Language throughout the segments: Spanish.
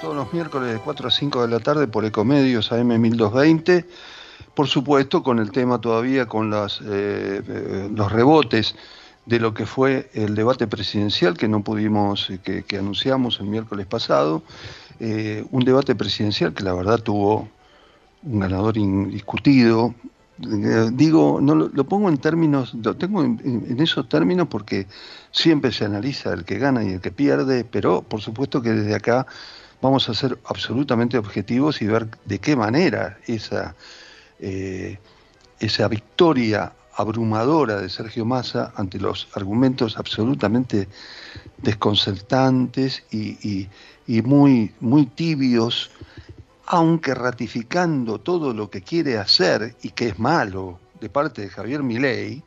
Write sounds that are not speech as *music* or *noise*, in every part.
Todos los miércoles de 4 a 5 de la tarde por Ecomedios AM 1220. Por supuesto, con el tema todavía, con las, eh, eh, los rebotes de lo que fue el debate presidencial que no pudimos, eh, que, que anunciamos el miércoles pasado. un debate presidencial que la verdad tuvo un ganador indiscutido, digo, no lo, pongo en términos, lo tengo en, esos términos porque siempre se analiza el que gana y el que pierde, pero por supuesto que desde acá vamos a ser absolutamente objetivos y ver de qué manera esa, eh, esa victoria abrumadora de Sergio Massa ante los argumentos absolutamente desconcertantes y, y muy, muy tibios aunque ratificando todo lo que quiere hacer y que es malo de parte de Javier Milei,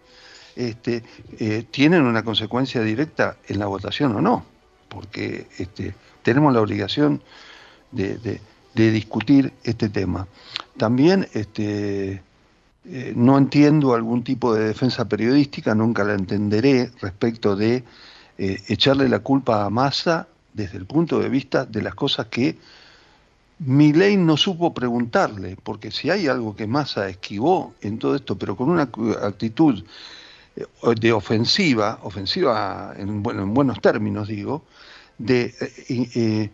este, eh, tienen una consecuencia directa en la votación o no, porque este, tenemos la obligación de, discutir este tema. También este, eh, no entiendo algún tipo de defensa periodística, nunca la entenderé respecto de eh, echarle la culpa a Massa desde el punto de vista de las cosas que ley no supo preguntarle, porque si hay algo que Massa esquivó en todo esto, pero con una actitud eh, de ofensiva, ofensiva en buenos términos digo, de eh,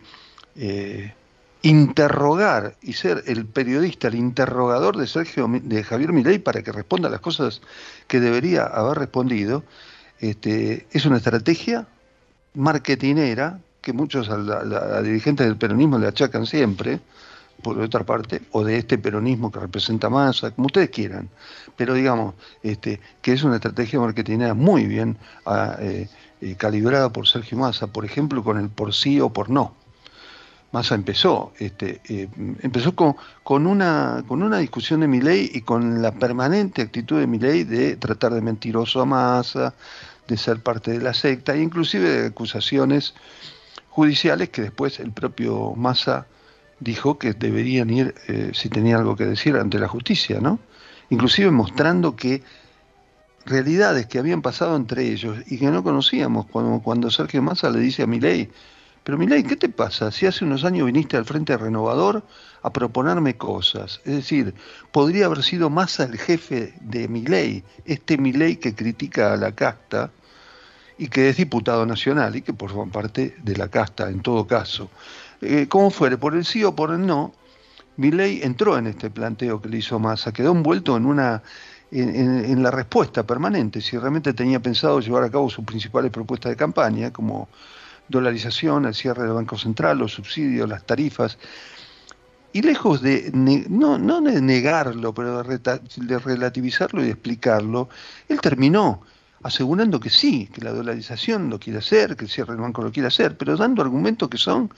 eh, interrogar y ser el periodista, el interrogador de Sergio de Javier Milei para que responda las cosas que debería haber respondido, este, es una estrategia marketinera que muchos a, dirigentes del peronismo le achacan siempre, por otra parte, o de este peronismo que representa masa, como ustedes quieran, pero digamos este, que es una estrategia marketingera muy bien ah, eh, eh, calibrada por Sergio Massa, por ejemplo, con el por sí o por no. Massa empezó, este, eh, empezó con, con, una, con una discusión de mi ley y con la permanente actitud de mi ley de tratar de mentiroso a Massa, de ser parte de la secta, e inclusive de acusaciones judiciales que después el propio Massa dijo que deberían ir, eh, si tenía algo que decir, ante la justicia, ¿no? Inclusive mostrando que realidades que habían pasado entre ellos y que no conocíamos, cuando, cuando Sergio Massa le dice a Milei, pero Milei, ¿qué te pasa? Si hace unos años viniste al Frente Renovador a proponerme cosas, es decir, podría haber sido Massa el jefe de Milei, este Milei que critica a la casta, y que es diputado nacional y que por parte de la casta en todo caso. Eh, como fuere, por el sí o por el no, ley entró en este planteo que le hizo Massa, quedó envuelto en una en, la respuesta permanente, si realmente tenía pensado llevar a cabo sus principales propuestas de campaña, como dolarización, el cierre del Banco Central, los subsidios, las tarifas, y lejos de, no, no de negarlo, pero de relativizarlo y explicarlo, él terminó asegurando que sí, que la dolarización lo quiere hacer, que el cierre del banco lo quiere hacer, pero dando argumentos que son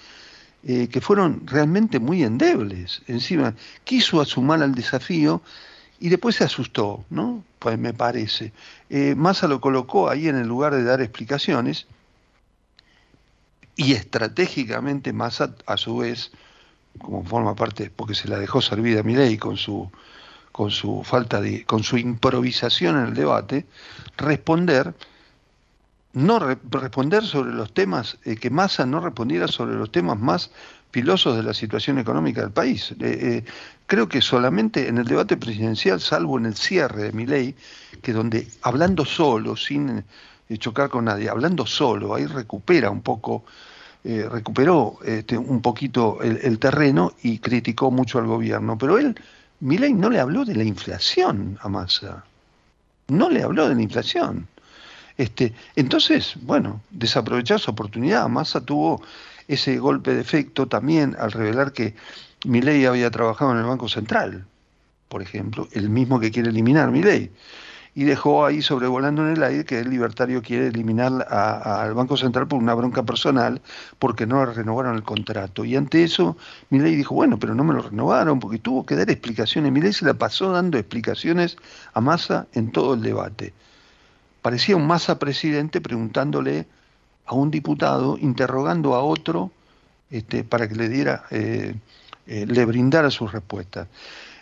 eh, que fueron realmente muy endebles. Encima, quiso asumir al desafío y después se asustó, ¿no? Pues me parece. Eh, Massa lo colocó ahí en el lugar de dar explicaciones y estratégicamente Massa, a su vez, como forma parte, porque se la dejó servida a Milei con su con su falta de, con su improvisación en el debate, responder, no responder sobre los temas, eh, que Massa no respondiera sobre los temas más pilosos de la situación económica del país. Eh, eh, creo que solamente en el debate presidencial, salvo en el cierre de mi ley, que donde hablando solo, sin chocar con nadie, hablando solo, ahí recupera un poco, recuperó este, un poquito el, terreno y criticó mucho al gobierno, pero él Milei no le habló de la inflación a Massa. No le habló de la inflación. Este, entonces, bueno, desaprovechar su oportunidad. Massa tuvo ese golpe de efecto también al revelar que Milei había trabajado en el Banco Central, por ejemplo, el mismo que quiere eliminar Milei. y dejó ahí sobrevolando en el aire que el libertario quiere eliminar al Banco Central por una bronca personal porque no renovaron el contrato. Y ante eso, Milei dijo, bueno, pero no me lo renovaron porque tuvo que dar explicaciones. Milei se la pasó dando explicaciones a Massa en todo el debate. Parecía un Massa presidente preguntándole a un diputado, interrogando a otro este, para que le diera, eh, eh, le brindara sus respuestas.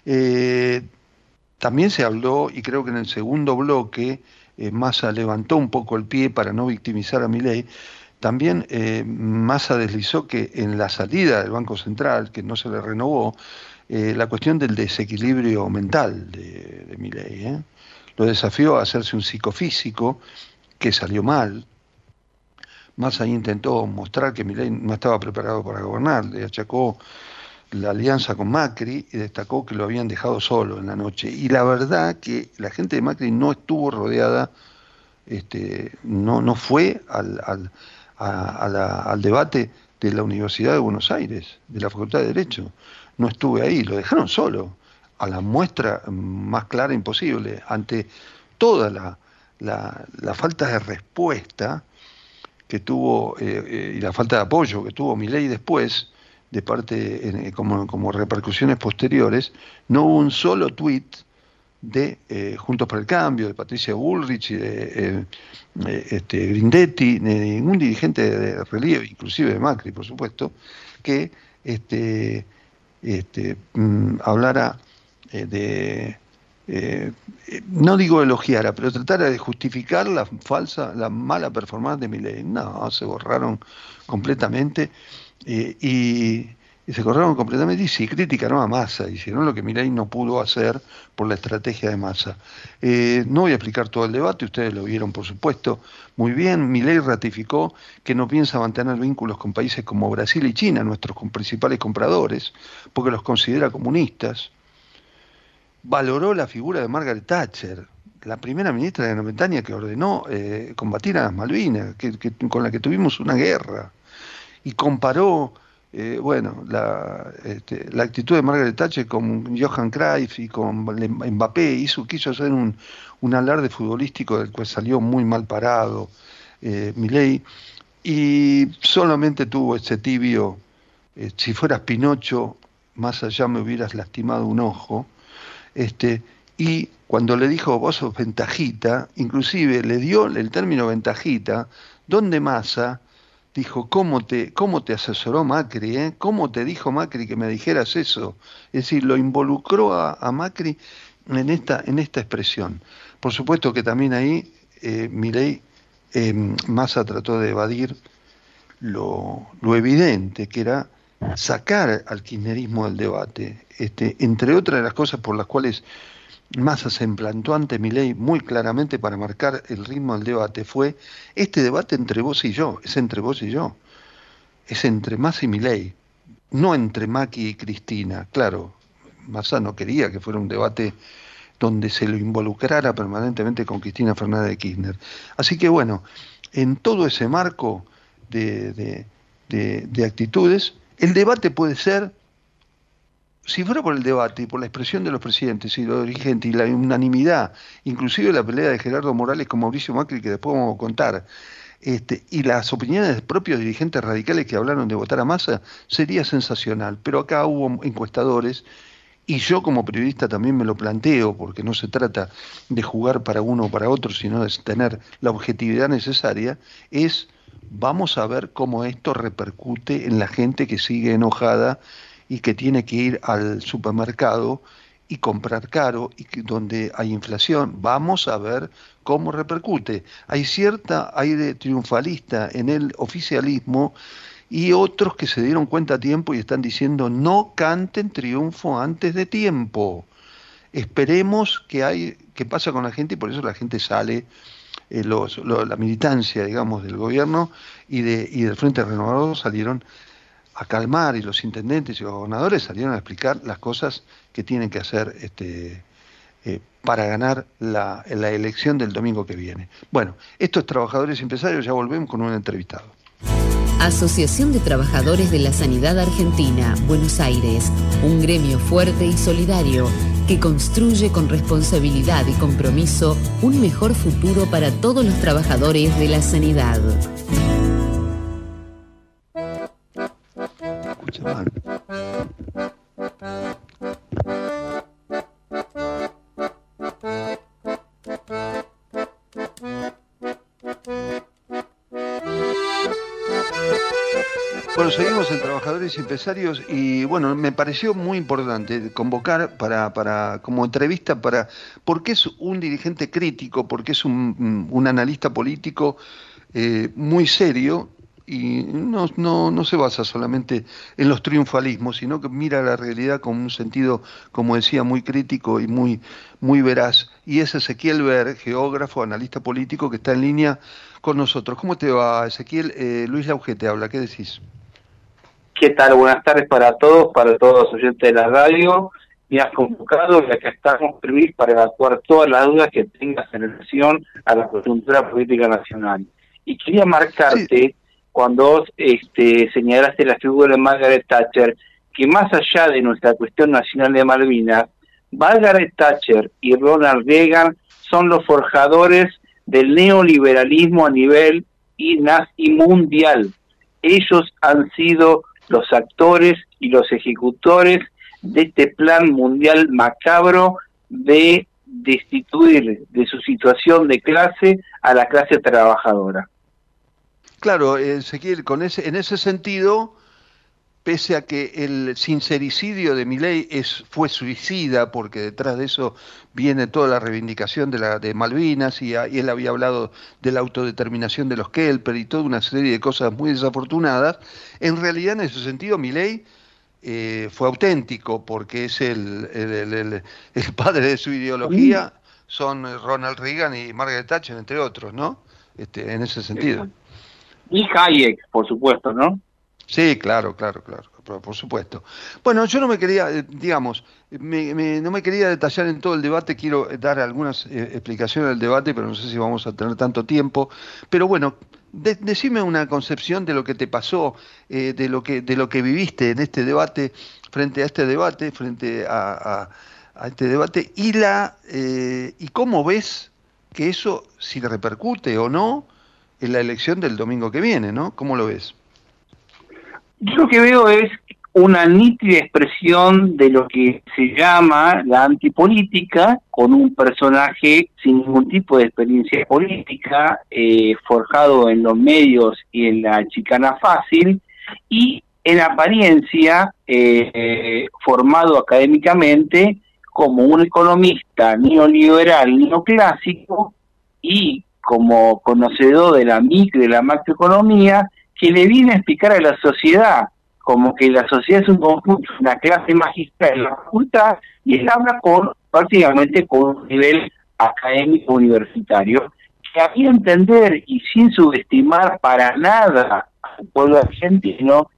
Eh, también se habló, y creo que en el segundo bloque, Massa levantó un poco el pie para no victimizar a Milei, también Massa deslizó que en la salida del Banco Central, que no se le renovó, la cuestión del desequilibrio mental de, de Milei. Lo desafió a hacerse un psicofísico, que salió mal. Massa intentó mostrar que Milei no estaba preparado para gobernar, le achacó la alianza con Macri y destacó que lo habían dejado solo en la noche. Y la verdad que la gente de Macri no estuvo rodeada, este, no, no fue al, al, al debate de la Universidad de Buenos Aires, de la Facultad de Derecho. No estuve ahí, lo dejaron solo, a la muestra más clara imposible, ante toda la, la, la falta de respuesta que tuvo eh, eh, y la falta de apoyo que tuvo mi ley después, de parte, eh, como, como, repercusiones posteriores, no hubo un solo tuit de Juntos para el Cambio, de Patricia Bullrich, de eh, eh, este, Grindetti, de ningún dirigente de relieve, inclusive de Macri, por supuesto, que este, este, mm, hablara de, no digo elogiara, pero tratara de justificar la falsa, la mala performance de Milei. No, se borraron completamente y, se corrieron completamente y sí criticaron a Massa, hicieron lo que Milei no pudo hacer por la estrategia de Massa. Eh, no voy a explicar todo el debate, ustedes lo vieron por supuesto muy bien. Milei ratificó que no piensa mantener vínculos con países como Brasil y China, nuestros principales compradores, porque los considera comunistas. Valoró la figura de Margaret Thatcher, la primera ministra de Bretaña que ordenó eh, combatir a las Malvinas, con la que tuvimos una guerra y comparó eh, bueno, la, este, la, actitud de Margaret Thatcher con Johan Cruyff y con Mbappé, hizo, quiso hacer un, un alarde futbolístico del cual salió muy mal parado eh, Milei, y solamente tuvo ese tibio, eh, si fueras Pinocho, más allá me hubieras lastimado un ojo, este, y cuando le dijo vos sos ventajita, inclusive le dio el término ventajita, donde Massa dijo, ¿cómo te, cómo te asesoró Macri? Eh? ¿Cómo te dijo Macri que me dijeras eso? Es decir, lo involucró a, Macri en esta, en esta expresión. Por supuesto que también ahí eh, Milei eh, Massa trató de evadir lo, lo, evidente, que era sacar al kirchnerismo del debate. Este, entre otras de las cosas por las cuales Massa se implantó ante mi ley muy claramente para marcar el ritmo del debate fue este debate entre vos y yo, es entre vos y yo, es entre Massa y mi ley, no entre Maki y Cristina. Claro, Massa no quería que fuera un debate donde se lo involucrara permanentemente con Cristina Fernández de Kirchner. Así que bueno, en todo ese marco de, de, de actitudes, el debate puede ser si fuera por el debate y por la expresión de los presidentes y los dirigentes y la unanimidad, inclusive la pelea de Gerardo Morales con Mauricio Macri, que después vamos a contar, este, y las opiniones de propios dirigentes radicales que hablaron de votar a masa, sería sensacional. Pero acá hubo encuestadores, y yo como periodista también me lo planteo, porque no se trata de jugar para uno o para otro, sino de tener la objetividad necesaria, es vamos a ver cómo esto repercute en la gente que sigue enojada y que tiene que ir al supermercado y comprar caro y que, donde hay inflación. Vamos a ver cómo repercute. Hay cierta aire triunfalista en el oficialismo y otros que se dieron cuenta a tiempo y están diciendo no canten triunfo antes de tiempo. Esperemos que hay qué pasa con la gente y por eso la gente sale eh, los, la militancia digamos del gobierno y de y del Frente Renovador salieron a calmar y los intendentes y los gobernadores salieron a explicar las cosas que tienen que hacer este, eh, para ganar la, la elección del domingo que viene. Bueno, estos trabajadores y empresarios ya volvemos con un entrevistado. Asociación de Trabajadores de la Sanidad Argentina, Buenos Aires, un gremio fuerte y solidario que construye con responsabilidad y compromiso un mejor futuro para todos los trabajadores de la sanidad. Empresarios y bueno, me pareció muy importante convocar para, para como entrevista para porque es un dirigente crítico, porque es un, un analista político eh, muy serio y no, no, no, se basa solamente en los triunfalismos, sino que mira la realidad con un sentido, como decía, muy crítico y muy, muy veraz. Y es Ezequiel Ver, geógrafo, analista político, que está en línea con nosotros. ¿Cómo te va, Ezequiel? Eh, Luis Lauge te habla, ¿qué decís? ¿Qué tal? Buenas tardes para todos, para todos los oyentes de la radio. Me has convocado y acá estamos para evacuar todas las dudas que tengas en relación a la coyuntura política nacional. Y quería marcarte, cuando vos este, señalaste la figura de Margaret Thatcher, que más allá de nuestra cuestión nacional de Malvinas, Margaret Thatcher y Ronald Reagan son los forjadores del neoliberalismo a nivel y mundial. Ellos han sido los actores y los ejecutores de este plan mundial macabro de destituir de su situación de clase a la clase trabajadora. Claro, Ezequiel, con ese, en ese sentido, pese a que el sincericidio de Milei es, fue suicida, porque detrás de eso viene toda la reivindicación de, la, de Malvinas, y, él había hablado de la autodeterminación de los Kelper y toda una serie de cosas muy desafortunadas, en realidad en ese sentido Milei eh, fue auténtico, porque es el, el, el, padre de su ideología, son Ronald Reagan y Margaret Thatcher, entre otros, ¿no? Este, en ese sentido. Y Hayek, por supuesto, ¿no? Sí, claro, claro, claro, por, supuesto. Bueno, yo no me quería, eh, digamos, no me quería detallar en todo el debate, quiero dar algunas eh, explicaciones del debate, pero no sé si vamos a tener tanto tiempo. Pero bueno, decime una concepción de lo que te pasó, eh, de, lo que, de lo que viviste en este debate, frente a este debate, frente a, este debate, y, la, y cómo ves que eso, si repercute o no, en la elección del domingo que viene, ¿no? ¿Cómo lo ves? Yo lo que veo es una nítida expresión de lo que se llama la antipolítica, con un personaje sin ningún tipo de experiencia política, eh, forjado en los medios y en la chicana fácil, y en apariencia eh, formado académicamente como un economista neoliberal, neoclásico, y como conocedor de la micro y la macroeconomía, que le viene a explicar a la sociedad como que la sociedad es un conjunto, una clase magistral en la facultad, y él habla con prácticamente con un nivel académico universitario, que había entender y sin subestimar para nada al pueblo argentino,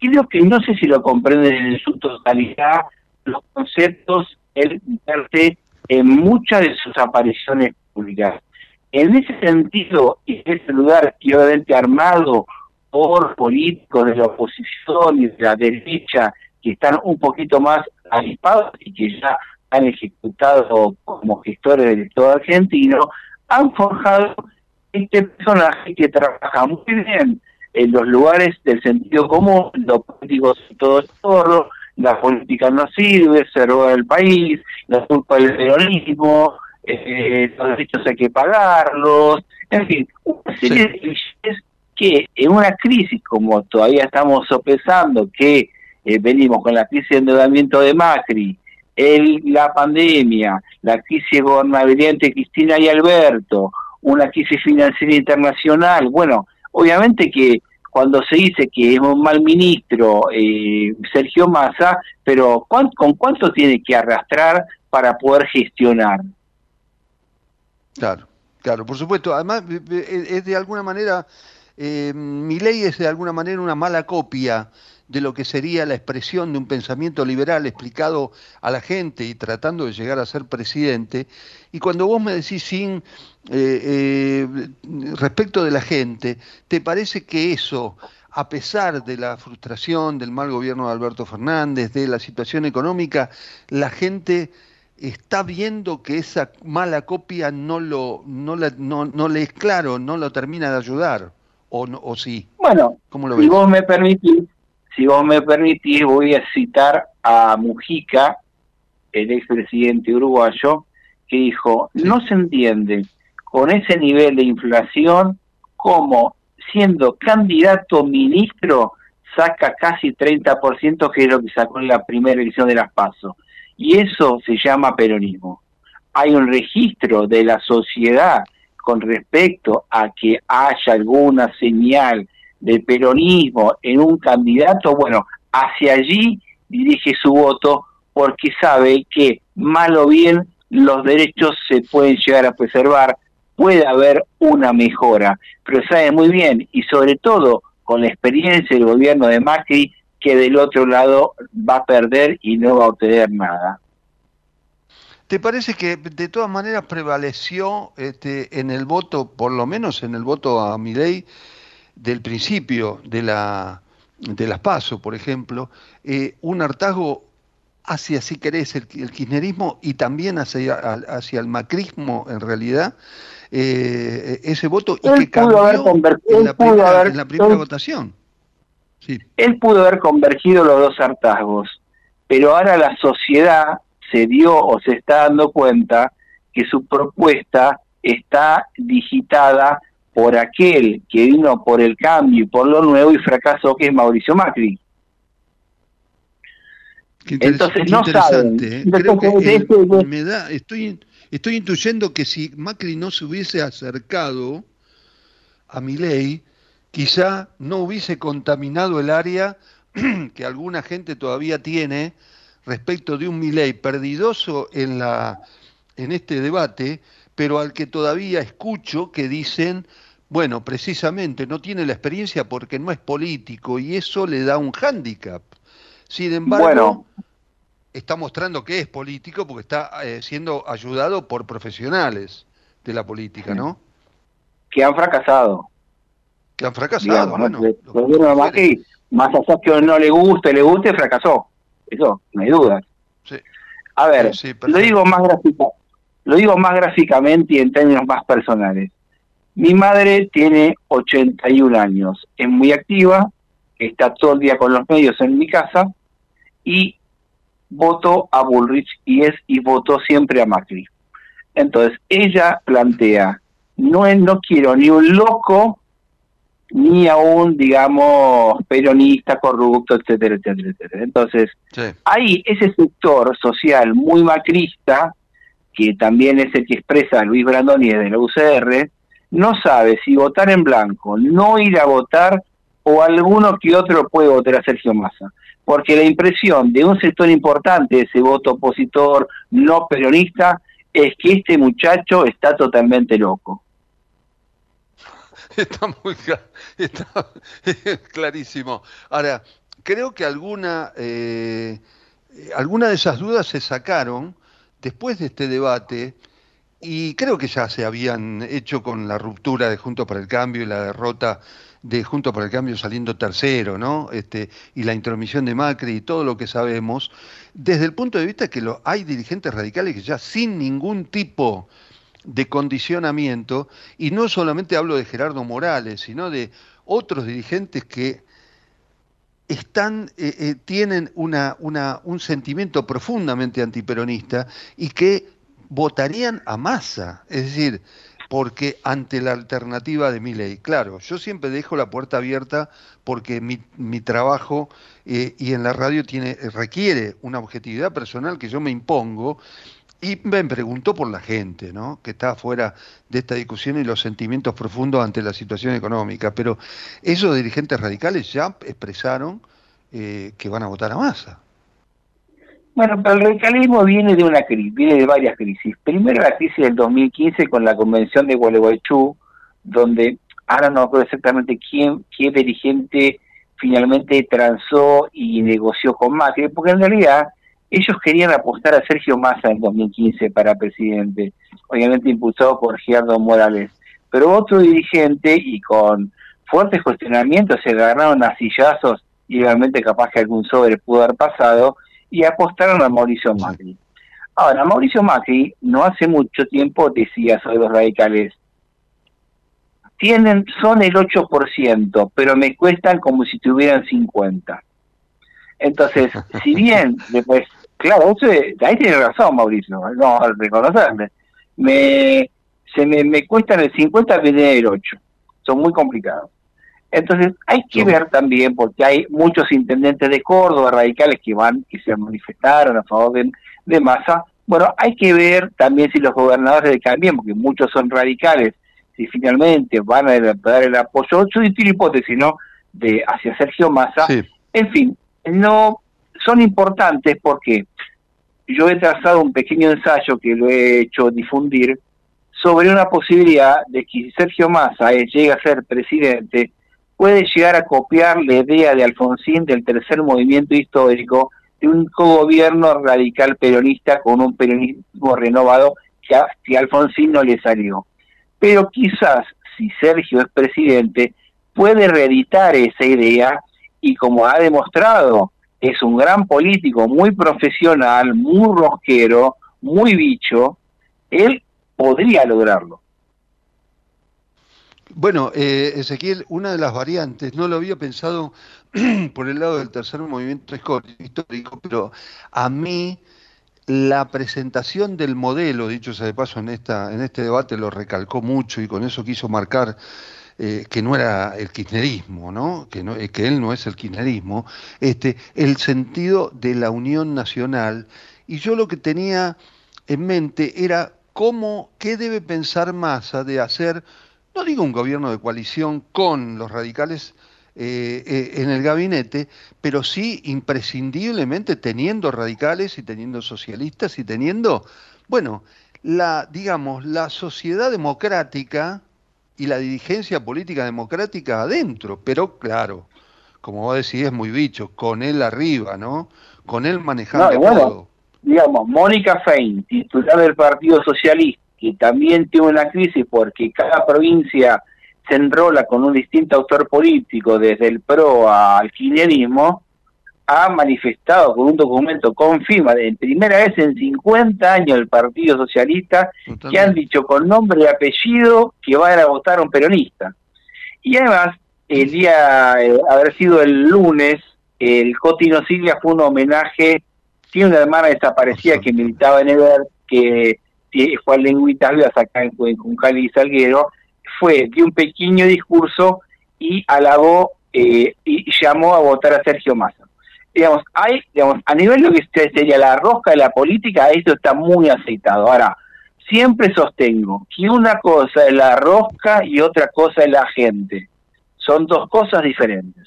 creo que no sé si lo comprenden en su totalidad, los conceptos, él vierte en muchas de sus apariciones públicas. En ese sentido, en ese lugar que obviamente armado por políticos de la oposición y de la derecha que están un poquito más avispados y que ya han ejecutado como gestores del Estado argentino, han forjado este personaje que trabaja muy bien en los lugares del sentido común, los políticos todo todo, la política no sirve, se roba el país, la culpa del peronismo, eh, los derechos hay que pagarlos, en fin, una serie de clichés que en una crisis como todavía estamos sopesando, que eh, venimos con la crisis de endeudamiento de Macri, la pandemia, la crisis gobernabilidad entre Cristina y Alberto, una crisis financiera internacional, bueno, obviamente que cuando se dice que es un mal ministro eh, Sergio Massa, pero ¿con cuánto tiene que arrastrar para poder gestionar? Claro, claro, por supuesto. Además, es de alguna manera eh, mi ley es de alguna manera una mala copia de lo que sería la expresión de un pensamiento liberal explicado a la gente y tratando de llegar a ser presidente. Y cuando vos me decís sin eh, eh, respecto de la gente, ¿te parece que eso, a pesar de la frustración del mal gobierno de Alberto Fernández, de la situación económica, la gente está viendo que esa mala copia no lo no, le es claro, no lo termina de ayudar o o sí. Bueno, si vos me permitís, si vos me permitís voy a citar a Mujica, el expresidente uruguayo, que dijo, "No se entiende con ese nivel de inflación cómo siendo candidato ministro saca casi 30%, que es lo que sacó en la primera edición de las PASO. Y eso se llama peronismo. Hay un registro de la sociedad con respecto a que haya alguna señal de peronismo en un candidato, bueno, hacia allí dirige su voto porque sabe que mal o bien los derechos se pueden llegar a preservar, puede haber una mejora, pero sabe muy bien y sobre todo con la experiencia del gobierno de Macri que del otro lado va a perder y no va a obtener nada. ¿Te parece que de todas maneras prevaleció este, en el voto, por lo menos en el voto a Milei, del principio de, la, de las PASO, por ejemplo, eh, un hartazgo hacia, si querés, el, kirchnerismo y también hacia, hacia el macrismo en realidad, eh, ese voto y que cambió en, la primera, votación. Él pudo haber convergido los dos hartazgos, pero ahora la sociedad se dio o se está dando cuenta que su propuesta está digitada por aquel que vino por el cambio y por lo nuevo y fracasó, que es Mauricio Macri. Entonces no saben. ¿eh? Creo que me da, estoy Estoy intuyendo que si Macri no se hubiese acercado a ley, quizá no hubiese contaminado el área *clears throat* que alguna gente todavía tiene respecto de un Milei perdidoso en, la, en este debate, pero al que todavía escucho que dicen, bueno, precisamente no tiene la experiencia porque no es político y eso le da un hándicap. Sin embargo, está mostrando que es político porque está eh, siendo ayudado por profesionales de la política, ¿no? Que han fracasado. Que han fracasado, bueno. más allá que no le guste, le guste, fracasó. Eso, no hay duda. Sí. A ver, lo digo más gráfica, lo digo más gráficamente y en términos más personales. Mi madre tiene 81 años, es muy activa, está todo el día con los medios en mi casa y votó a Bullrich y es y votó siempre a Macri. Entonces, ella plantea, no, no quiero ni un loco, ni a un, digamos, peronista corrupto, etcétera, etcétera, etcétera. Entonces, hay ese sector social muy macrista, que también es el que expresa Luis Brandoni de la UCR, no sabe si votar en blanco, no ir a votar, o alguno que otro puede votar a Sergio Massa porque la impresión de un sector importante de ese voto opositor no peronista es que este muchacho está totalmente loco. Está muy *laughs* clarísimo. Ahora, creo que alguna, eh, alguna de esas dudas se sacaron después de este debate y creo que ya se habían hecho con la ruptura de Juntos para el Cambio y la derrota de Junto por el Cambio saliendo tercero, ¿no? Este, y la intromisión de Macri y todo lo que sabemos, desde el punto de vista que hay dirigentes radicales que ya sin ningún tipo condicionamiento, y no solamente hablo de Gerardo Morales, sino de otros dirigentes que están, eh, eh, tienen una, una, un sentimiento profundamente antiperonista y que votarían a masa. Es decir, porque ante la alternativa de mi ley, claro, yo siempre dejo la puerta abierta porque mi, mi trabajo eh, y en la radio tiene, requiere una objetividad personal que yo me impongo y me pregunto por la gente, ¿no? Que está fuera de esta discusión y los sentimientos profundos ante la situación económica. Pero esos dirigentes radicales ya expresaron eh, que van a votar a masa. Bueno, pero el radicalismo viene de una crisis, viene de varias crisis. Primero la crisis del 2015 con la convención de Gualeguaychú, donde ahora no recuerdo exactamente quién, qué dirigente finalmente transó y negoció con Macri, porque en realidad ellos querían apostar a Sergio Massa en 2015 para presidente, obviamente impulsado por Gerardo Morales. Pero otro dirigente y con fuertes cuestionamientos se agarraron a sillazos y realmente capaz que algún sobre pudo haber pasado, y apostaron a Mauricio Macri. Ahora, Mauricio Macri no hace mucho tiempo decía sobre los radicales, tienen, son el 8%, pero me cuestan como si tuvieran 50. Entonces, si bien, *laughs* después, claro, ahí tiene razón Mauricio, no reconocerle, me, se me, me cuestan el 50, vienen el 8, son muy complicados. Entonces, hay que ver también, porque hay muchos intendentes de Córdoba radicales que van, y se manifestaron a favor de, de Massa. Bueno, hay que ver también si los gobernadores de Cambien, porque muchos son radicales, si finalmente van a dar el apoyo, yo una hipótesis, ¿no? De hacia Sergio Massa. En fin, no son importantes porque yo he trazado un pequeño ensayo que lo he hecho difundir sobre una posibilidad de que Sergio Massa llegue a ser presidente, puede llegar a copiar la idea de Alfonsín del tercer movimiento histórico de un gobierno radical peronista con un peronismo renovado que a, Alfonsín no le salió. Pero quizás si Sergio es presidente, puede reeditar esa idea y como ha demostrado, es un gran político, muy profesional, muy rosquero, muy bicho, él podría lograrlo. Bueno, eh, Ezequiel, una de las variantes, no lo había pensado *clears throat* por el lado del tercer movimiento histórico, pero a mí la presentación del modelo, dicho sea de paso en, esta, en este debate, lo recalcó mucho y con eso quiso marcar eh, que no era el kirchnerismo, ¿no? Que, no, eh, que él no es el kirchnerismo, este, el sentido de la unión nacional. Y yo lo que tenía en mente era cómo, qué debe pensar Massa de hacer no digo un gobierno de coalición con los radicales eh, en el gabinete, pero sí imprescindiblemente teniendo radicales y teniendo socialistas y teniendo, bueno, la, digamos, la sociedad democrática y la dirigencia política democrática adentro, pero claro, como vos decís, es muy bicho, con él arriba, ¿no? Con él manejando todo. Digamos, Mónica Fein, titular del Partido Socialista, que también tiene una crisis porque cada provincia se enrola con un distinto autor político, desde el PRO al kirchnerismo, ha manifestado con un documento con firma de primera vez en 50 años el Partido Socialista que han dicho con nombre y apellido que van a votar a un peronista. Y además, el día, eh, haber sido el lunes, el Cotino Silvia fue un homenaje, tiene una hermana desaparecida que militaba en Ever, que Juan Lengüitas acá en, en Juncal y Salguero, fue, de un pequeño discurso y alabó eh, y llamó a votar a Sergio Massa. Digamos, hay, digamos, a nivel de lo que sería la rosca de la política, esto está muy aceitado. Ahora, siempre sostengo que una cosa es la rosca y otra cosa es la gente. Son dos cosas diferentes.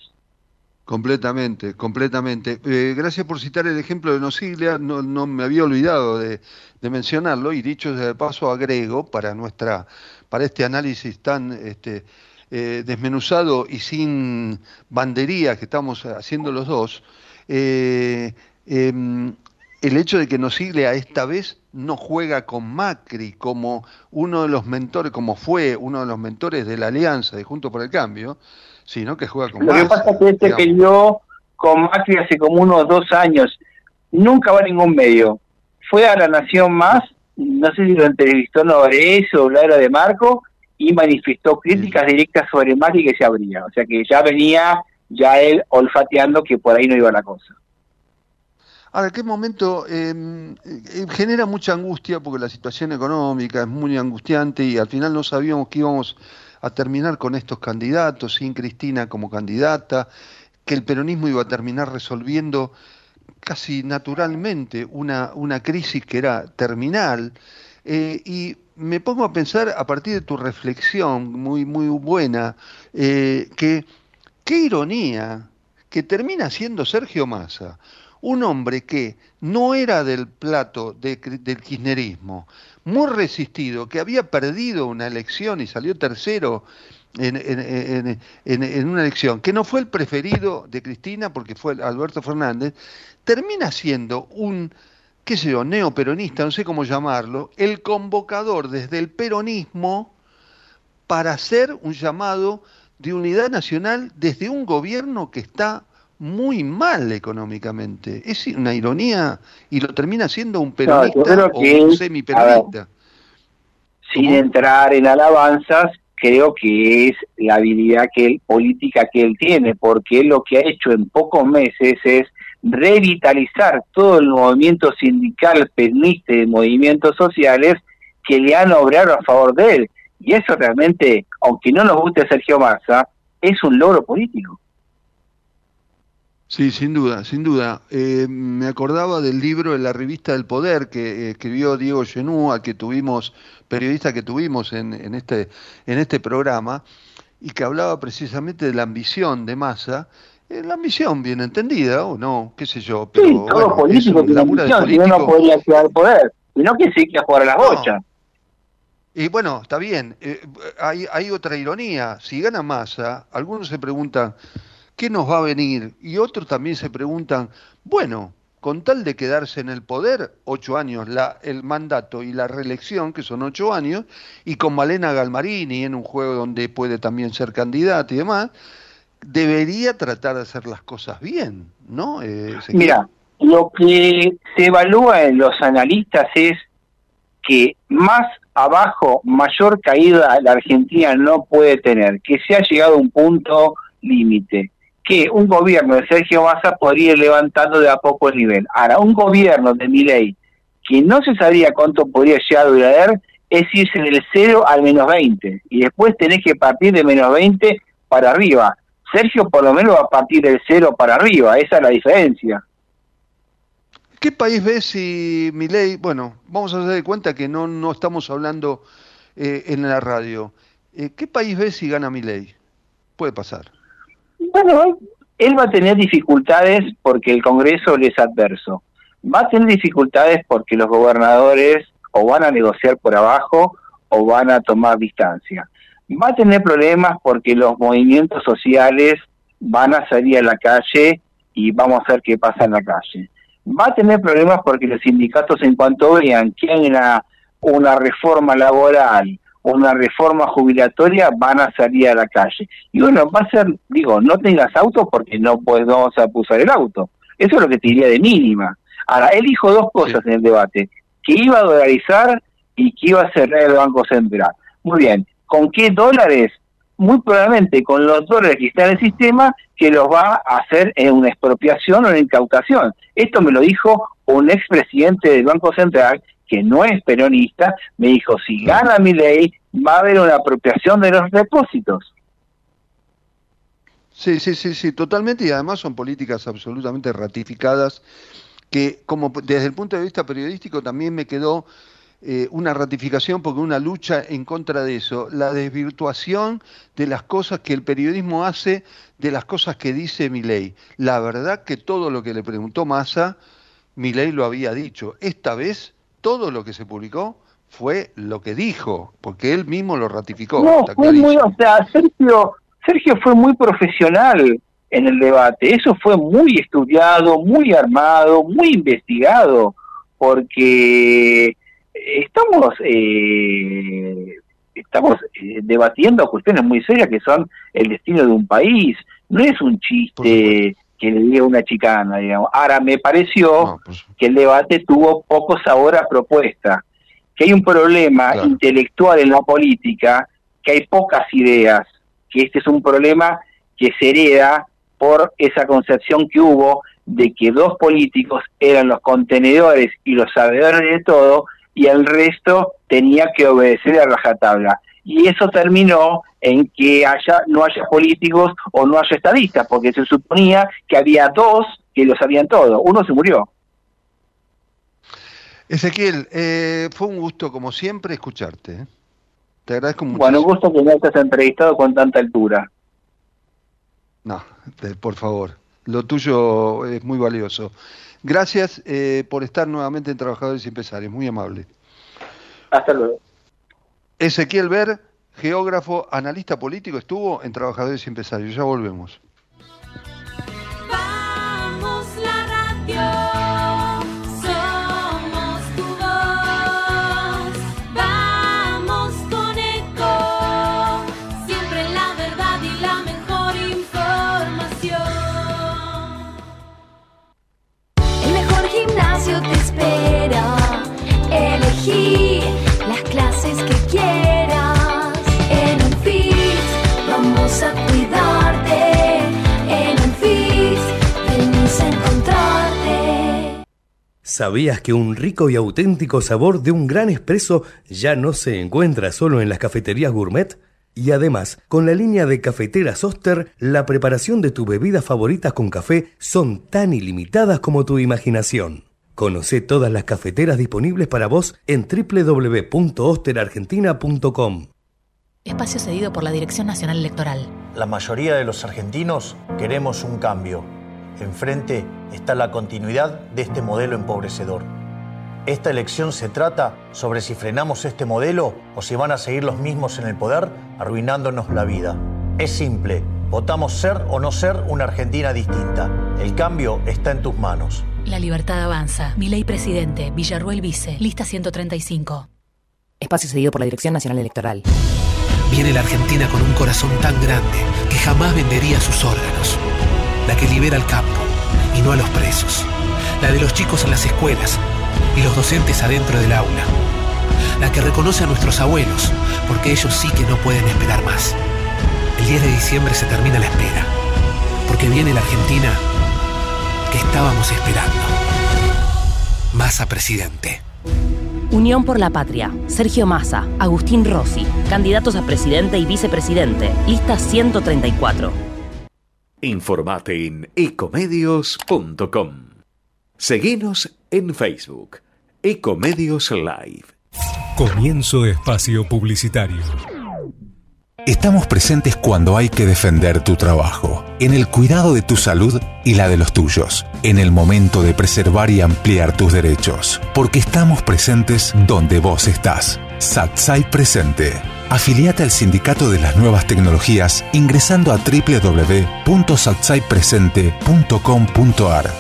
Completamente, completamente. Eh, gracias por citar el ejemplo de Nosiglia, no, no me había olvidado de, mencionarlo y dicho de paso agrego para nuestra, para este análisis tan este, eh, desmenuzado y sin bandería que estamos haciendo los dos, eh, em, el hecho de que Nosiglia esta vez no juega con Macri como uno de los mentores, como fue uno de los mentores de la alianza de Junto por el Cambio, sino que juega con Lo que pasa es que este peleó con Macri hace como unos dos años. Nunca va a ningún medio. Fue a La Nación Más, no sé si lo entrevistó eso o era de Marco, y manifestó críticas directas sobre Macri que se abría. O sea que ya venía ya él olfateando que por ahí no iba la cosa. Ahora, ¿qué momento em, eh, genera mucha angustia porque la situación económica es muy angustiante y al final no sabíamos qué íbamos a terminar con estos candidatos, sin Cristina como candidata, que el peronismo iba a terminar resolviendo casi naturalmente una, una crisis que era terminal. Eh, y me pongo a pensar a partir de tu reflexión muy, muy buena, eh, que qué ironía que termina siendo Sergio Massa, un hombre que no era del plato del kirchnerismo, muy resistido, que había perdido una elección y salió tercero en, una elección, que no fue el preferido de Cristina porque fue Alberto Fernández, termina siendo un, qué sé yo, neoperonista, no sé cómo llamarlo, el convocador desde el peronismo para hacer un llamado de unidad nacional desde un gobierno que está muy mal económicamente. Es una ironía y lo termina siendo un peronista o un semiperonista. Sin entrar en alabanzas, creo que es la habilidad que política que él tiene, porque él lo que ha hecho en pocos meses es revitalizar todo el movimiento sindical penista de movimientos sociales que le han obrado a favor de él. Y eso realmente, aunque no nos guste Sergio Massa, es un logro político. Sí, sin duda, sin duda. Eh, me acordaba del libro en la revista del Poder que eh, escribió Diego Genú, al que tuvimos, periodista que tuvimos en, en, este, en este programa, y que hablaba precisamente de la ambición de Massa, eh, la ambición bien entendida, o no, qué sé yo, pero sí, todo político tiene ambición, si no, podría quedar poder, y no que sí que jugar a las bochas. Y bueno, está bien, hay, hay otra ironía, si gana Massa, algunos se preguntan, ¿qué nos va a venir? Y otros también se preguntan, bueno, con tal de quedarse en el poder, ocho años la, el mandato y la reelección, que son ocho años, y con Malena Galmarini en un juego donde puede también ser candidata y demás, debería tratar de hacer las cosas bien, ¿no? Eh, Mira, lo que se evalúa en los analistas es que más abajo, mayor caída la Argentina no puede tener, que se ha llegado a un punto límite que un gobierno de Sergio Massa podría ir levantando de a poco el nivel. Ahora, un gobierno de Milei que no se sabía cuánto podría llegar a durar es irse del 0 al menos 20 y después tenés que partir de menos 20 para arriba. Sergio por lo menos va a partir del 0 para arriba, esa es la diferencia. ¿Qué país ves si Milei, bueno, vamos a hacer de cuenta que no, no estamos hablando eh, en la radio, eh, ¿qué país ves si gana Milei? Puede pasar. Bueno, él va a tener dificultades porque el Congreso le es adverso. Va a tener dificultades porque los gobernadores o van a negociar por abajo o van a tomar distancia. Va a tener problemas porque los movimientos sociales van a salir a la calle y vamos a ver qué pasa en la calle. Va a tener problemas porque los sindicatos en cuanto vean que hay una, una reforma laboral una reforma jubilatoria van a salir a la calle. Y bueno, va a ser, digo, no tengas auto porque no puedes, vamos a usar el auto. Eso es lo que te diría de mínima. Ahora, él dijo dos cosas en el debate, que iba a dolarizar y que iba a cerrar el Banco Central. Muy bien, ¿con qué dólares? Muy probablemente con los dólares que están en el sistema, que los va a hacer en una expropiación o en incautación. Esto me lo dijo un expresidente del Banco Central que no es peronista, me dijo, si gana mi ley, va a haber una apropiación de los depósitos. Sí, sí, sí, sí, totalmente, y además son políticas absolutamente ratificadas, que como desde el punto de vista periodístico también me quedó eh, una ratificación porque una lucha en contra de eso, la desvirtuación de las cosas que el periodismo hace, de las cosas que dice mi ley. La verdad que todo lo que le preguntó Massa, mi ley lo había dicho. Esta vez todo lo que se publicó fue lo que dijo, porque él mismo lo ratificó. No, fue muy, o sea, Sergio, Sergio fue muy profesional en el debate, eso fue muy estudiado, muy armado, muy investigado, porque estamos eh, estamos eh, debatiendo cuestiones muy serias que son el destino de un país, no es un chiste que le diga una chicana, digamos. Ahora, me pareció que el debate tuvo poco sabor a propuesta, que hay un problema intelectual en la política, que hay pocas ideas, que este es un problema que se hereda por esa concepción que hubo de que dos políticos eran los contenedores y los sabedores de todo, y el resto tenía que obedecer a rajatabla y eso terminó en que haya no haya políticos o no haya estadistas, porque se suponía que había dos que lo sabían todo. Uno se murió. Ezequiel, eh, fue un gusto, como siempre, escucharte. ¿eh? Te agradezco mucho. Bueno, un gusto que me hayas entrevistado con tanta altura. No, por favor. Lo tuyo es muy valioso. Gracias eh, por estar nuevamente en Trabajadores y Empresarios. Muy amable. Hasta luego. Ezequiel Ver, geógrafo, analista político, estuvo en Trabajadores y Empresarios. Ya volvemos. ¿Sabías que un rico y auténtico sabor de un gran espresso ya no se encuentra solo en las cafeterías gourmet? Y además, con la línea de cafeteras Oster, la preparación de tus bebidas favoritas con café son tan ilimitadas como tu imaginación. Conoce todas las cafeteras disponibles para vos en www.osterargentina.com. Espacio cedido por la Dirección Nacional Electoral. La mayoría de los argentinos queremos un cambio. Enfrente está la continuidad de este modelo empobrecedor. Esta elección se trata sobre si frenamos este modelo o si van a seguir los mismos en el poder arruinándonos la vida. Es simple, votamos ser o no ser una Argentina distinta. El cambio está en tus manos. La libertad avanza. Mi ley presidente, Villarruel Vice, lista 135. Espacio cedido por la Dirección Nacional Electoral. Viene la Argentina con un corazón tan grande que jamás vendería sus órganos. La que libera al campo y no a los presos. La de los chicos en las escuelas y los docentes adentro del aula. La que reconoce a nuestros abuelos, porque ellos sí que no pueden esperar más. El 10 de diciembre se termina la espera, porque viene la Argentina que estábamos esperando. Massa presidente. Unión por la Patria. Sergio Massa, Agustín Rossi, candidatos a presidente y vicepresidente. Lista 134. Informate en ecomedios.com. Seguinos en Facebook. Ecomedios Live. Comienzo espacio publicitario. Estamos presentes cuando hay que defender tu trabajo, en el cuidado de tu salud y la de los tuyos, en el momento de preservar y ampliar tus derechos, porque estamos presentes donde vos estás. Satsai Presente. Afiliate al Sindicato de las Nuevas Tecnologías ingresando a www.satsaipresente.com.ar.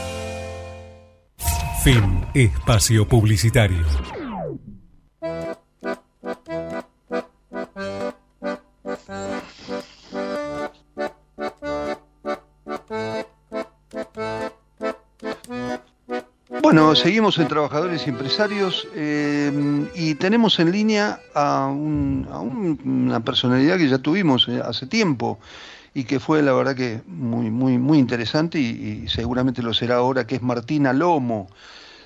Fin espacio publicitario. Bueno, seguimos en Trabajadores y Empresarios eh, y tenemos en línea a, un- a un- una personalidad que ya tuvimos eh, hace tiempo y que fue la verdad que muy, muy, muy interesante y, y seguramente lo será ahora, que es Martina Lomo,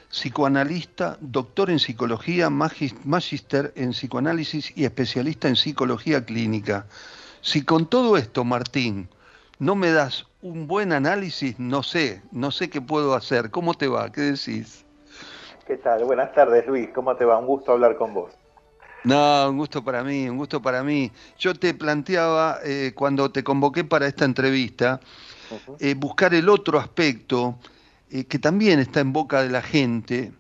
psicoanalista, doctor en psicología, magíster en psicoanálisis y especialista en psicología clínica. Si con todo esto, Martín, no me das un buen análisis, no sé, no sé qué puedo hacer. ¿Cómo te va? ¿Qué decís? ¿Qué tal? Buenas tardes, Luis. ¿Cómo te va? Un gusto hablar con vos. No, un gusto para mí, un gusto para mí. Yo te planteaba eh, cuando te convoqué para esta entrevista eh, buscar el otro aspecto eh, que también está en boca de la gente,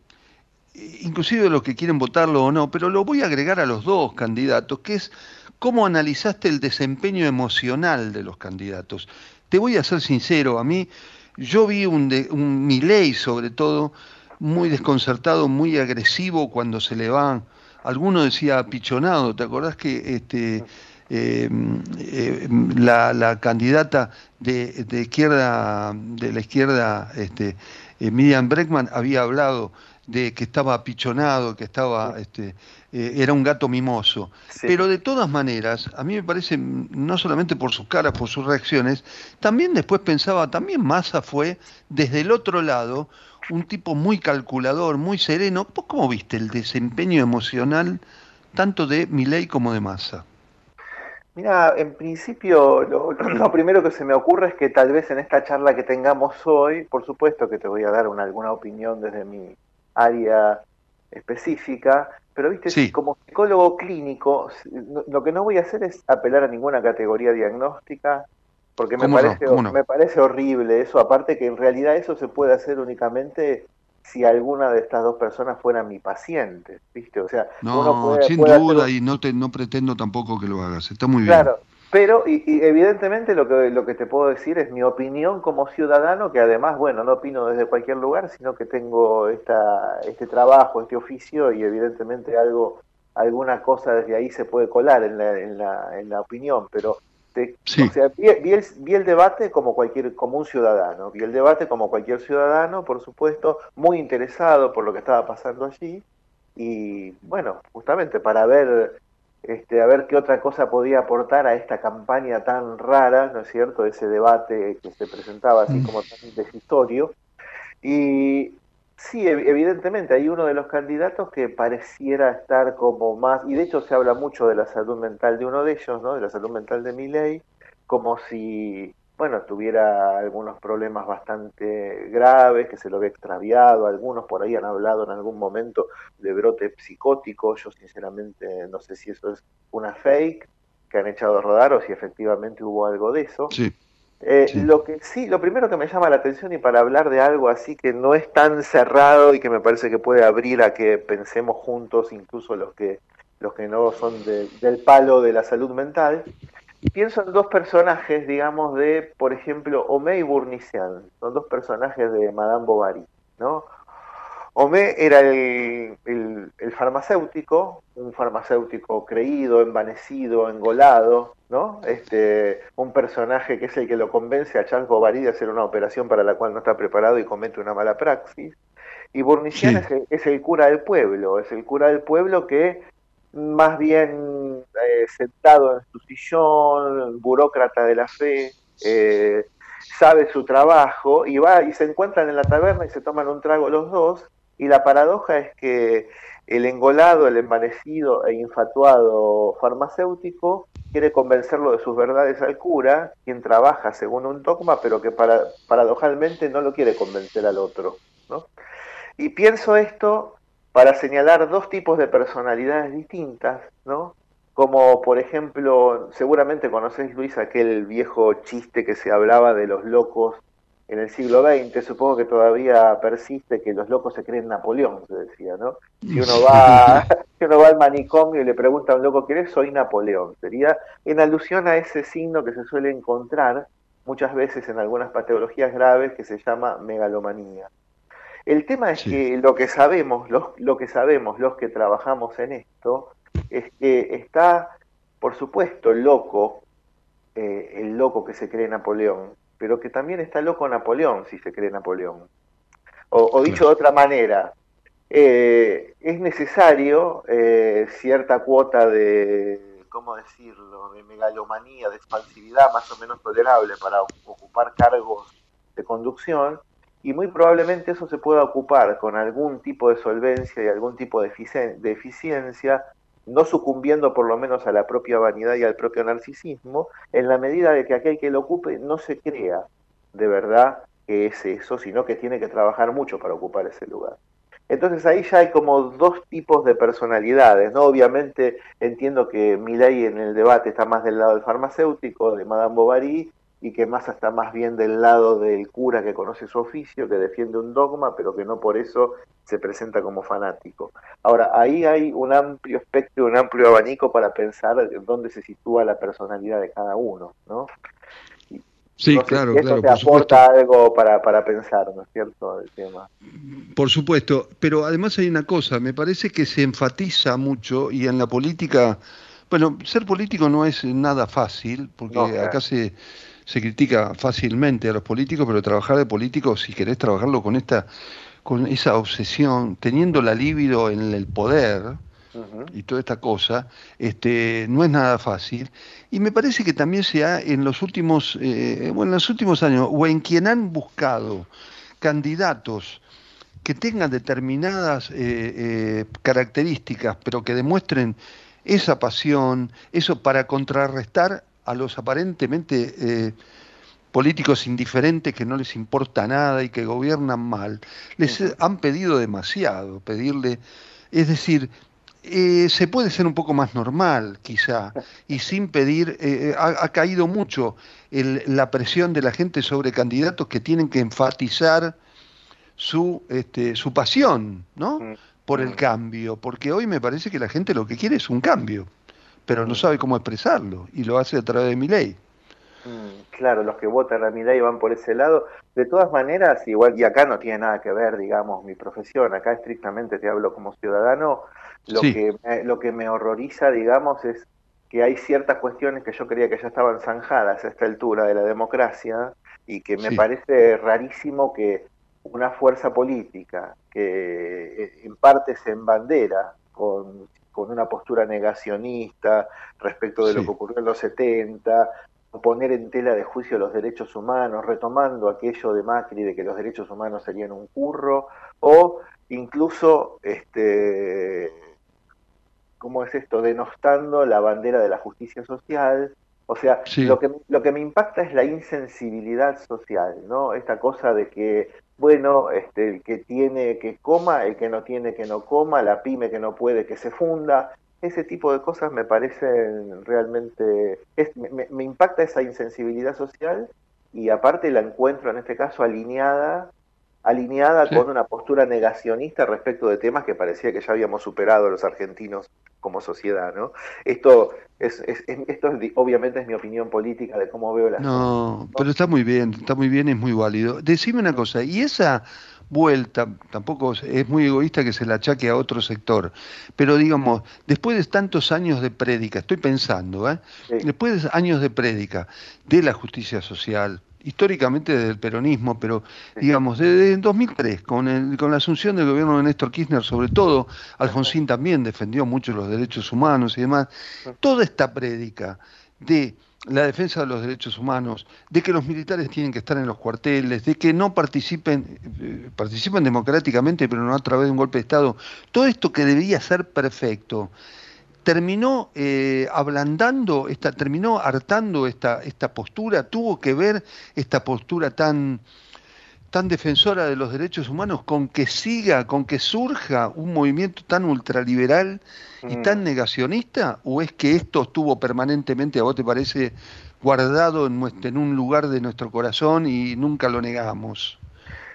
inclusive los que quieren votarlo o no, pero lo voy a agregar a los dos candidatos, que es cómo analizaste el desempeño emocional de los candidatos. Te voy a ser sincero, a mí yo vi un, un Milei sobre todo muy desconcertado, muy agresivo cuando se le van alguno decía apichonado, ¿te acordás que este, eh, eh, la, candidata de, de izquierda, de la izquierda, este, eh, Miriam Breckman, había hablado de que estaba apichonado, que estaba, este, eh, era un gato mimoso. Pero de todas maneras, a mí me parece, no solamente por sus caras, por sus reacciones, también después pensaba, también Massa fue desde el otro lado un tipo muy calculador, muy sereno. ¿Vos cómo viste el desempeño emocional tanto de Milei como de Massa? Mira, en principio lo, *clears throat* lo primero que se me ocurre es que tal vez en esta charla que tengamos hoy, por supuesto que te voy a dar una, alguna opinión desde mi área específica, pero viste, Sí. como psicólogo clínico, lo que no voy a hacer es apelar a ninguna categoría diagnóstica, porque me parece, me parece horrible eso, aparte que en realidad eso se puede hacer únicamente si alguna de estas dos personas fuera mi paciente, ¿viste? O sea, uno No, puede- sin puede hacer duda, y no te no pretendo tampoco que lo hagas. Está muy bien. Claro, pero y, y evidentemente lo que, lo que te puedo decir es mi opinión como ciudadano, que además, bueno, no opino desde cualquier lugar, sino que tengo esta, este trabajo, este oficio y evidentemente algo, alguna cosa desde ahí se puede colar en la, en la, en la opinión, pero te- o sea, vi, vi el, vi el debate como cualquier, como un ciudadano, vi el debate como cualquier ciudadano, por supuesto, muy interesado por lo que estaba pasando allí. Y bueno, justamente para ver este, a ver qué otra cosa podía aportar a esta campaña tan rara, ¿no es cierto?, ese debate que se presentaba así como tan decisitorio. Y sí, evidentemente hay uno de los candidatos que pareciera estar como más, y de hecho se habla mucho de la salud mental de uno de ellos, ¿no?, de la salud mental de Milley, como si bueno, tuviera algunos problemas bastante graves, que se lo ve extraviado, algunos por ahí han hablado en algún momento de brote psicótico, yo sinceramente no sé si eso es una fake que han echado a rodar o si efectivamente hubo algo de eso. Eh, lo que sí, lo primero que me llama la atención y para hablar de algo así que no es tan cerrado y que me parece que puede abrir a que pensemos juntos, incluso los que los que no son del palo de la salud mental, pienso en dos personajes, digamos, de, por ejemplo, Homé y Bournisien. Son dos personajes de Madame Bovary, ¿no? Homé era el, el, farmacéutico, un farmacéutico creído, envanecido, engolado, ¿no? Este, un personaje que es el que lo convence a Charles Bovary de hacer una operación para la cual no está preparado y comete una mala praxis. Y Bournisien es, es el cura del pueblo, es el cura del pueblo que más bien eh, sentado en su sillón, burócrata de la fe, eh, sabe su trabajo y va y se encuentran en la taberna y se toman un trago los dos y la paradoja es que el engolado, el envanecido e infatuado farmacéutico quiere convencerlo de sus verdades al cura, quien trabaja según un dogma, pero que para, paradojalmente no lo quiere convencer al otro. ¿no? Y pienso esto para señalar dos tipos de personalidades distintas, ¿no? Como por ejemplo, seguramente conoces Luis aquel viejo chiste que se hablaba de los locos en el siglo XX, supongo que todavía persiste que los locos se creen Napoleón, se decía, ¿no? Si uno va, *laughs* si uno va al manicomio y le pregunta a un loco quién es, soy Napoleón. Sería en alusión a ese signo que se suele encontrar muchas veces en algunas patologías graves que se llama megalomanía. El tema es que lo que sabemos, los, lo que sabemos los que trabajamos en esto, es que está, por supuesto, loco, eh, el loco que se cree Napoleón, pero que también está loco Napoleón si se cree Napoleón. O, dicho de otra manera, eh, es necesario eh, cierta cuota de, ¿cómo decirlo?, de megalomanía, de expansividad más o menos tolerable para ocupar cargos de conducción, y muy probablemente eso se pueda ocupar con algún tipo de solvencia y algún tipo de, eficiencia, no sucumbiendo por lo menos a la propia vanidad y al propio narcisismo, en la medida de que aquel que lo ocupe no se crea de verdad que es eso, sino que tiene que trabajar mucho para ocupar ese lugar. Entonces ahí ya hay como dos tipos de personalidades, ¿no? Obviamente entiendo que ley en el debate está más del lado del farmacéutico, de Madame Bovary, y que más está más bien del lado del cura que conoce su oficio, que defiende un dogma, pero que no por eso se presenta como fanático. Ahora, ahí hay un amplio espectro, un amplio abanico para pensar dónde se sitúa la personalidad de cada uno, ¿no? Sí, claro, eso claro. te aporta algo para, para pensar, ¿no es cierto? El tema. Por supuesto, pero además hay una cosa, me parece que se enfatiza mucho y en la política, bueno, ser político no es nada fácil, porque acá se se critica fácilmente a los políticos, pero trabajar de político, si querés trabajarlo con esta con esa obsesión, teniendo la libido en el poder y toda esta cosa, este, no es nada fácil. Y me parece que también se ha en los últimos, eh, bueno, en los últimos años, o en quien han buscado candidatos que tengan determinadas eh, eh, características, pero que demuestren esa pasión, eso para contrarrestar a los aparentemente eh, políticos indiferentes que no les importa nada y que gobiernan mal, les han pedido demasiado, pedirle, es decir, eh, se puede ser un poco más normal, quizá, y sin pedir, eh, ha, caído mucho la presión de la gente sobre candidatos que tienen que enfatizar su, este, su pasión, ¿no? Mm. Por el mm. cambio, porque hoy me parece que la gente lo que quiere es un cambio pero no sabe cómo expresarlo y lo hace a través de mi ley. Mm, claro, los que votan a mi ley van por ese lado. De todas maneras, igual, y acá no tiene nada que ver, digamos, mi profesión, acá estrictamente te hablo como ciudadano, lo, que, me, lo que me horroriza, digamos, es que hay ciertas cuestiones que yo creía que ya estaban zanjadas a esta altura de la democracia y que me parece rarísimo que una fuerza política que eh, en parte se embandera con con una postura negacionista respecto de lo que ocurrió en los 70, poner en tela de juicio los derechos humanos, retomando aquello de Macri de que los derechos humanos serían un curro, o incluso, este, ¿cómo es esto? Denostando la bandera de la justicia social. O sea, Sí. lo que, lo que me impacta es la insensibilidad social, ¿no? Esta cosa de que, bueno, este, el que tiene que coma, el que no tiene que no coma, la pyme que no puede que se funda. Ese tipo de cosas me parecen realmente... es- me, me- impacta esa insensibilidad social y aparte la encuentro en este caso alineada alineada Sí. con una postura negacionista respecto de temas que parecía que ya habíamos superado los argentinos como sociedad, ¿no? Esto es, es- es- esto es obviamente es mi opinión política de cómo veo las No, pero está muy bien, está muy bien, es muy válido. Decime una cosa, y esa vuelta, tampoco es- es muy egoísta que se la achaque a otro sector, pero digamos, después de tantos años de prédica, estoy pensando, ¿eh? después de años de prédica de la justicia social, históricamente desde el peronismo, pero digamos, desde el 2003, con, el, con la asunción del gobierno de Néstor Kirchner, sobre todo, Alfonsín también defendió mucho los derechos humanos y demás, toda esta prédica de la defensa de los derechos humanos, de que los militares tienen que estar en los cuarteles, de que no participen, eh, participen democráticamente, pero no a través de un golpe de Estado, todo esto que debía ser perfecto, terminó eh, ablandando, esta, terminó hartando esta, esta postura, tuvo que ver esta postura tan, tan defensora de los derechos humanos con que siga, con que surja un movimiento tan ultraliberal y Mm. tan negacionista, o es que esto estuvo permanentemente, a vos te parece, guardado en, nuestro- en un lugar de nuestro corazón y nunca lo negamos?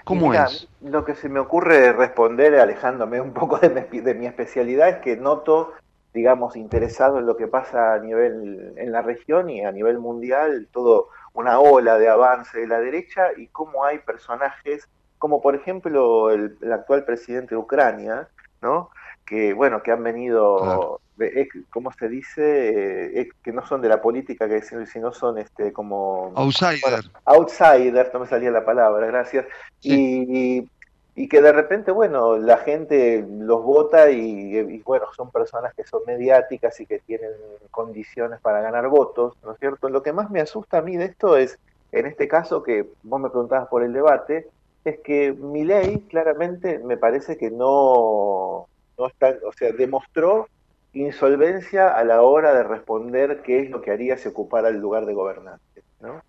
¿Cómo mira, es? Lo que se me ocurre responder, alejándome un poco de mi, de mi especialidad, es que noto, digamos, interesado en lo que pasa a nivel en la región y a nivel mundial, todo una ola de avance de la derecha y cómo hay personajes como por ejemplo el, el actual presidente de Ucrania, ¿no? Que bueno, que han venido, de- ex- ¿cómo se dice? Eh, ex- que no son de la política, que sino son este como Outsider. outsider, no me salía la palabra, gracias, y, y que de repente, bueno, la gente los vota y, y, bueno, son personas que son mediáticas y que tienen condiciones para ganar votos, ¿no es cierto? Lo que más me asusta a mí de esto es, en este caso que vos me preguntabas por el debate, es que mi ley claramente me parece que no, no está, o sea, demostró insolvencia a la hora de responder qué es lo que haría si ocupara el lugar de gobernante, ¿no?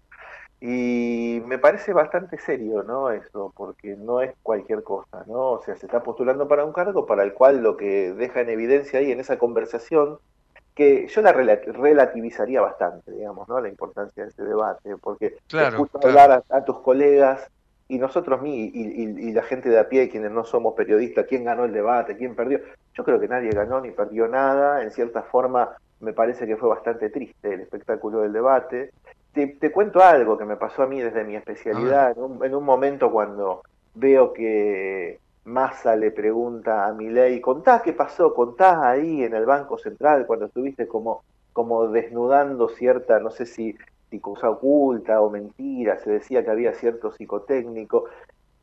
Y me parece bastante serio, ¿no? Eso, porque no es cualquier cosa, ¿no? O sea, se está postulando para un cargo para el cual lo que deja en evidencia ahí en esa conversación, que yo la rela- relativizaría bastante, digamos, ¿no? La importancia de ese debate, porque Claro, claro. hablar a, a tus colegas y nosotros mí y, y- y la gente de a pie, quienes no somos periodistas, quién ganó el debate, quién perdió. Yo creo que nadie ganó ni perdió nada, en cierta forma me parece que fue bastante triste el espectáculo del debate. Te, te cuento algo que me pasó a mí desde mi especialidad, en un, en un momento cuando veo que Massa le pregunta a Milei, contá qué pasó, contá ahí en el Banco Central cuando estuviste como, como desnudando cierta, no sé si, si cosa oculta o mentira, se decía que había cierto psicotécnico,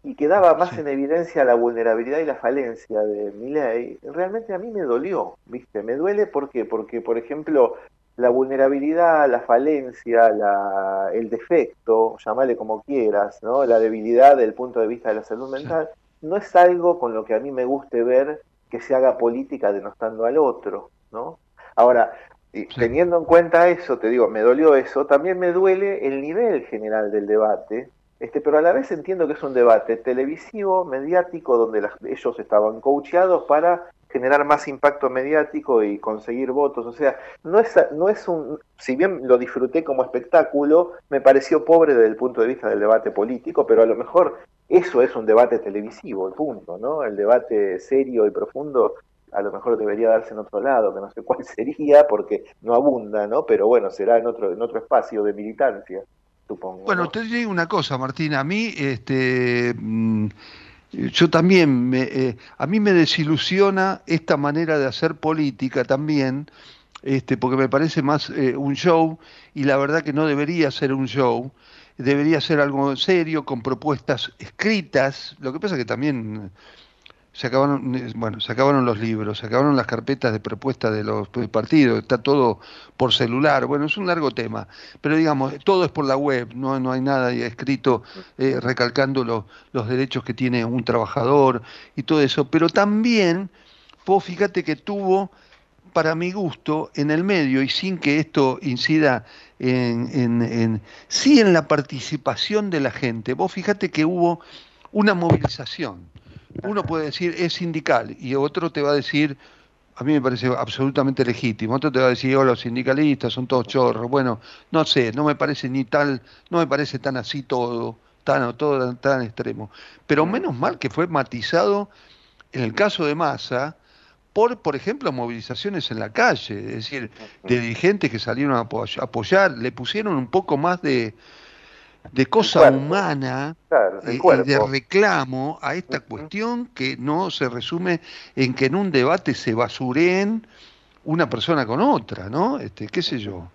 y quedaba más en evidencia la vulnerabilidad y la falencia de Milei, realmente a mí me dolió, ¿viste? Me duele ¿por qué? porque, por ejemplo, la vulnerabilidad, la falencia, la, el defecto, llamale como quieras, ¿no? La debilidad desde el punto de vista de la salud mental, no es algo con lo que a mí me guste ver que se haga política denostando al otro, ¿no? Ahora, y teniendo en cuenta eso, te digo, me dolió eso, también me duele el nivel general del debate, este, pero a la vez entiendo que es un debate televisivo, mediático, donde las- ellos estaban coacheados para generar más impacto mediático y conseguir votos. O sea, no es, no es un, si bien lo disfruté como espectáculo, me pareció pobre desde el punto de vista del debate político, pero a lo mejor eso es un debate televisivo, el punto, ¿no? El debate serio y profundo a lo mejor debería darse en otro lado, que no sé *laughs* cuál sería, porque no abunda, ¿no? Pero bueno, será en otro, en otro espacio de militancia, supongo. Bueno, te digo una cosa, Martín, a mí, este, mm, yo también, me, eh, a mí me desilusiona esta manera de hacer política también, este, porque me parece más eh, un show y la verdad que no debería ser un show, debería ser algo serio, con propuestas escritas, lo que pasa que también se acabaron, bueno, se acabaron los libros, se acabaron las carpetas de propuestas de los partidos, está todo por celular, bueno, es un largo tema, pero digamos, todo es por la web, no, no hay nada escrito eh, recalcando los derechos que tiene un trabajador y todo eso, pero también, vos fíjate que tuvo, para mi gusto, en el medio, y sin que esto incida en, en, en sí en la participación de la gente, vos fíjate que hubo una movilización uno puede decir es sindical y otro te va a decir, a mí me parece absolutamente legítimo, otro te va a decir, oh, los sindicalistas son todos chorros, bueno, no sé, no me parece ni tal, no me parece tan así todo, tan, todo tan extremo, pero menos mal que fue matizado en el caso de Massa, por, por ejemplo, movilizaciones en la calle, es decir, de dirigentes que salieron a apoyar, le pusieron un poco más de, de cosa humana y eh, de reclamo a esta cuestión que no se resume en que en un debate se basureen una persona con otra, ¿no? Este, qué sé yo.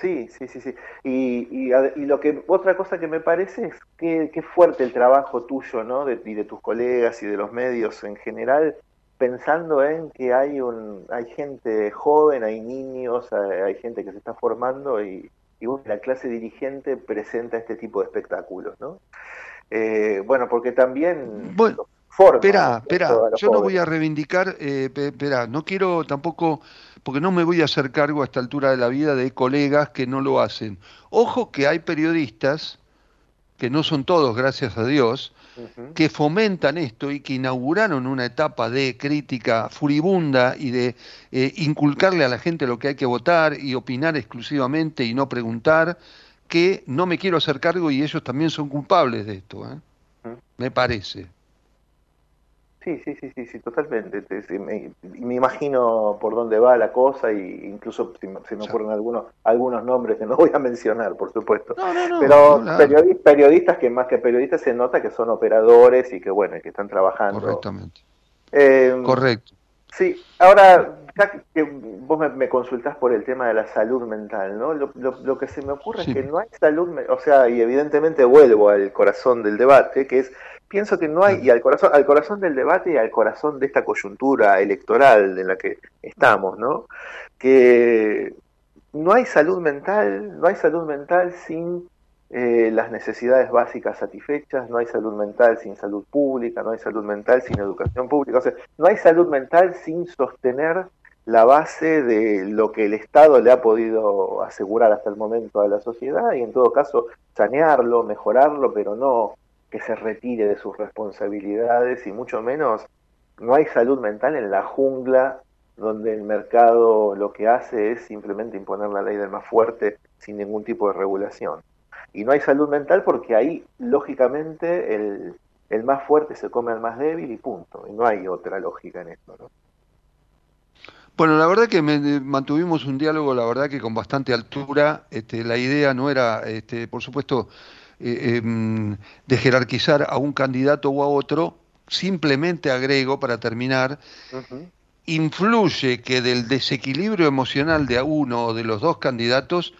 Sí, sí, sí, sí. Y, y, lo que otra cosa que me parece es que, qué fuerte el trabajo tuyo, ¿no? De, y de tus colegas y de los medios en general, pensando en que hay un, hay gente joven, hay niños, hay gente que se está formando y, y la clase dirigente presenta este tipo de espectáculos, ¿no? Eh, bueno, porque también... Bueno, espera, espera, yo no voy a reivindicar, eh, espera, no quiero tampoco, porque no me voy a hacer cargo a esta altura de la vida de colegas que no lo hacen. Ojo que hay periodistas, que no son todos, gracias a Dios, que fomentan esto y que inauguraron una etapa de crítica furibunda y de eh, inculcarle a la gente lo que hay que votar y opinar exclusivamente y no preguntar, que no me quiero hacer cargo y ellos también son culpables de esto, ¿eh? me parece. Sí, sí, sí, sí, sí totalmente. Me, me, imagino por dónde va la cosa y incluso se me ocurren algunos algunos nombres que no voy a mencionar, por supuesto. Pero periodistas que más que periodistas se nota que son operadores y que bueno, que están trabajando. Correctamente. Eh, Correcto. Sí, ahora ya que vos me, consultás por el tema de la salud mental, ¿no? Lo, lo, que se me ocurre es que no hay salud, o sea, y evidentemente vuelvo al corazón del debate, que es pienso que no hay, y al corazón, al corazón del debate y al corazón de esta coyuntura electoral en la que estamos, ¿no? Que no hay salud mental, no hay salud mental sin eh, las necesidades básicas satisfechas, no hay salud mental sin salud pública, no hay salud mental sin educación pública, o sea, no hay salud mental sin sostener la base de lo que el Estado le ha podido asegurar hasta el momento a la sociedad y en todo caso sanearlo, mejorarlo, pero no que se retire de sus responsabilidades y mucho menos no hay salud mental en la jungla donde el mercado lo que hace es simplemente imponer la ley del más fuerte sin ningún tipo de regulación. Y no hay salud mental porque ahí, lógicamente, el, el más fuerte se come al más débil y punto. Y no hay otra lógica en esto, ¿no? Bueno, la verdad que mantuvimos un diálogo, la verdad que con bastante altura. Este, la idea no era, este, por supuesto, eh, em, de jerarquizar a un candidato o a otro, simplemente agrego para terminar, influye que del desequilibrio emocional de a uno o de los dos candidatos,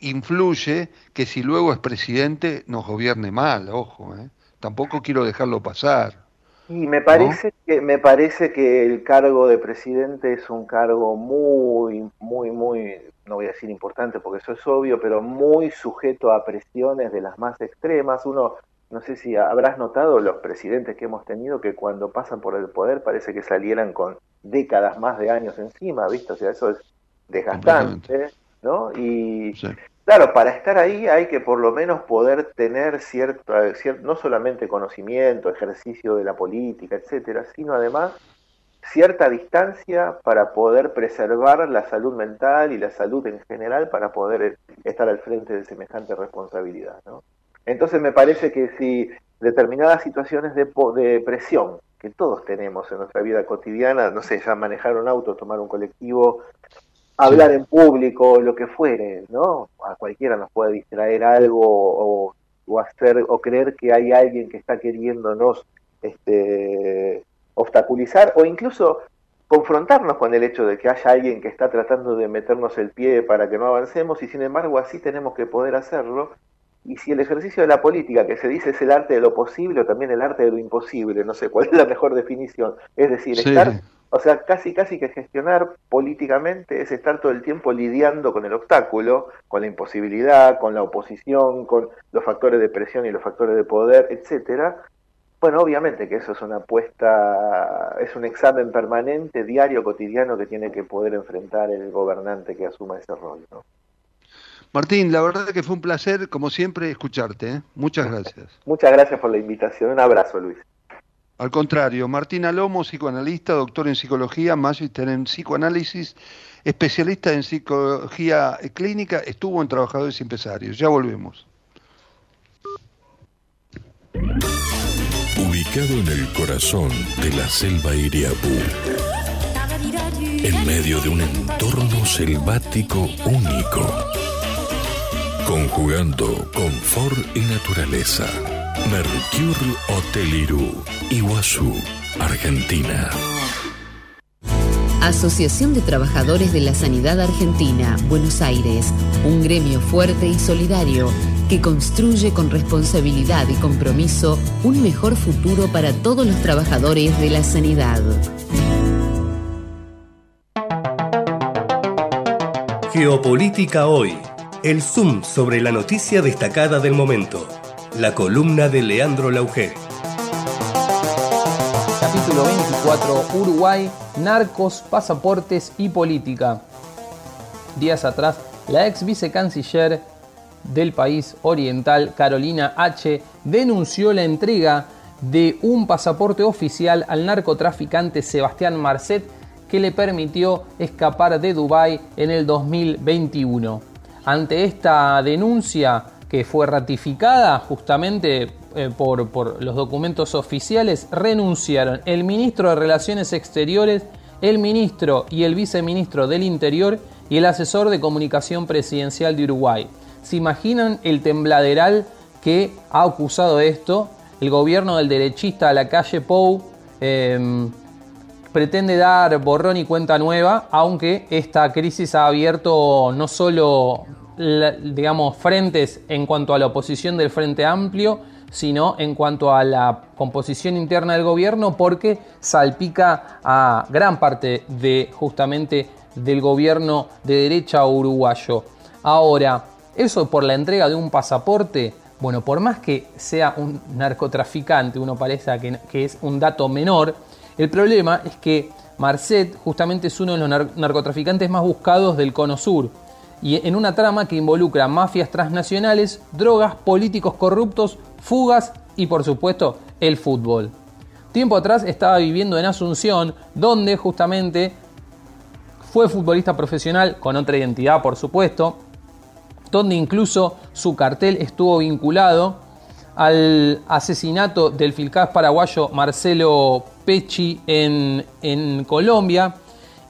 influye que si luego es presidente nos gobierne mal, ojo, ¿eh? tampoco quiero dejarlo pasar. Y me parece que me parece que el cargo de presidente es un cargo muy muy muy no voy a decir importante porque eso es obvio, pero muy sujeto a presiones de las más extremas. Uno no sé si habrás notado los presidentes que hemos tenido que cuando pasan por el poder parece que salieran con décadas más de años encima, ¿viste? O sea, eso es desgastante, ¿no? Y Claro, para estar ahí hay que por lo menos poder tener cierto, no solamente conocimiento, ejercicio de la política, etcétera, sino además cierta distancia para poder preservar la salud mental y la salud en general para poder estar al frente de semejante responsabilidad. ¿no? Entonces me parece que si determinadas situaciones de, de presión que todos tenemos en nuestra vida cotidiana, no sé, ya manejar un auto, tomar un colectivo, hablar en público, lo que fuere, ¿no? A cualquiera nos puede distraer algo o, hacer o creer que hay alguien que está queriéndonos este, obstaculizar o incluso confrontarnos con el hecho de que haya alguien que está tratando de meternos el pie para que no avancemos y sin embargo así tenemos que poder hacerlo. Y si el ejercicio de la política, que se dice es el arte de lo posible o también el arte de lo imposible, no sé cuál es la mejor definición, es decir, Sí. estar, o sea, casi casi que gestionar políticamente es estar todo el tiempo lidiando con el obstáculo, con la imposibilidad, con la oposición, con los factores de presión y los factores de poder, etcétera. Bueno, obviamente que eso es una apuesta, es un examen permanente, diario, cotidiano que tiene que poder enfrentar el gobernante que asuma ese rol, ¿no? Martín, la verdad que fue un placer, como siempre, escucharte. ¿eh? Muchas gracias. Muchas gracias por la invitación. Un abrazo, Luis. Al contrario, Martín Alomo, psicoanalista, doctor en psicología, magíster en psicoanálisis, especialista en psicología clínica, estuvo en Trabajadores y Empresarios. Ya volvemos. Ubicado en el corazón de la selva Iriapú, en medio de un entorno selvático único, conjugando confort y naturaleza. Mercure Hotel Irú, Iguazú, Argentina. Asociación de Trabajadores de la Sanidad Argentina, Buenos Aires, un gremio fuerte y solidario que construye con responsabilidad y compromiso un mejor futuro para todos los trabajadores de la sanidad. Geopolítica hoy. El zoom sobre la noticia destacada del momento. La columna de Leandro Lauge. Capítulo 24, Uruguay, narcos, pasaportes y política. Días atrás, la ex vicecanciller del país oriental, Carolina H., denunció la entrega de un pasaporte oficial al narcotraficante Sebastián Marcet que le permitió escapar de Dubái en el 2021. Ante esta denuncia que fue ratificada justamente eh, por, por los documentos oficiales, renunciaron el ministro de Relaciones Exteriores, el ministro y el viceministro del Interior y el asesor de comunicación presidencial de Uruguay. ¿Se imaginan el tembladeral que ha acusado esto? El gobierno del derechista a la calle Pou eh, pretende dar borrón y cuenta nueva, aunque esta crisis ha abierto no solo digamos frentes en cuanto a la oposición del Frente Amplio, sino en cuanto a la composición interna del gobierno, porque salpica a gran parte de justamente del gobierno de derecha uruguayo. Ahora, eso por la entrega de un pasaporte, bueno, por más que sea un narcotraficante, uno parece que, es un dato menor, el problema es que Marcet justamente es uno de los nar- narcotraficantes más buscados del Cono Sur y en una trama que involucra mafias transnacionales, drogas, políticos corruptos, fugas y por supuesto el fútbol. Tiempo atrás estaba viviendo en Asunción, donde justamente fue futbolista profesional con otra identidad, por supuesto, donde incluso su cartel estuvo vinculado al asesinato del filcaz paraguayo Marcelo Pecci en, Colombia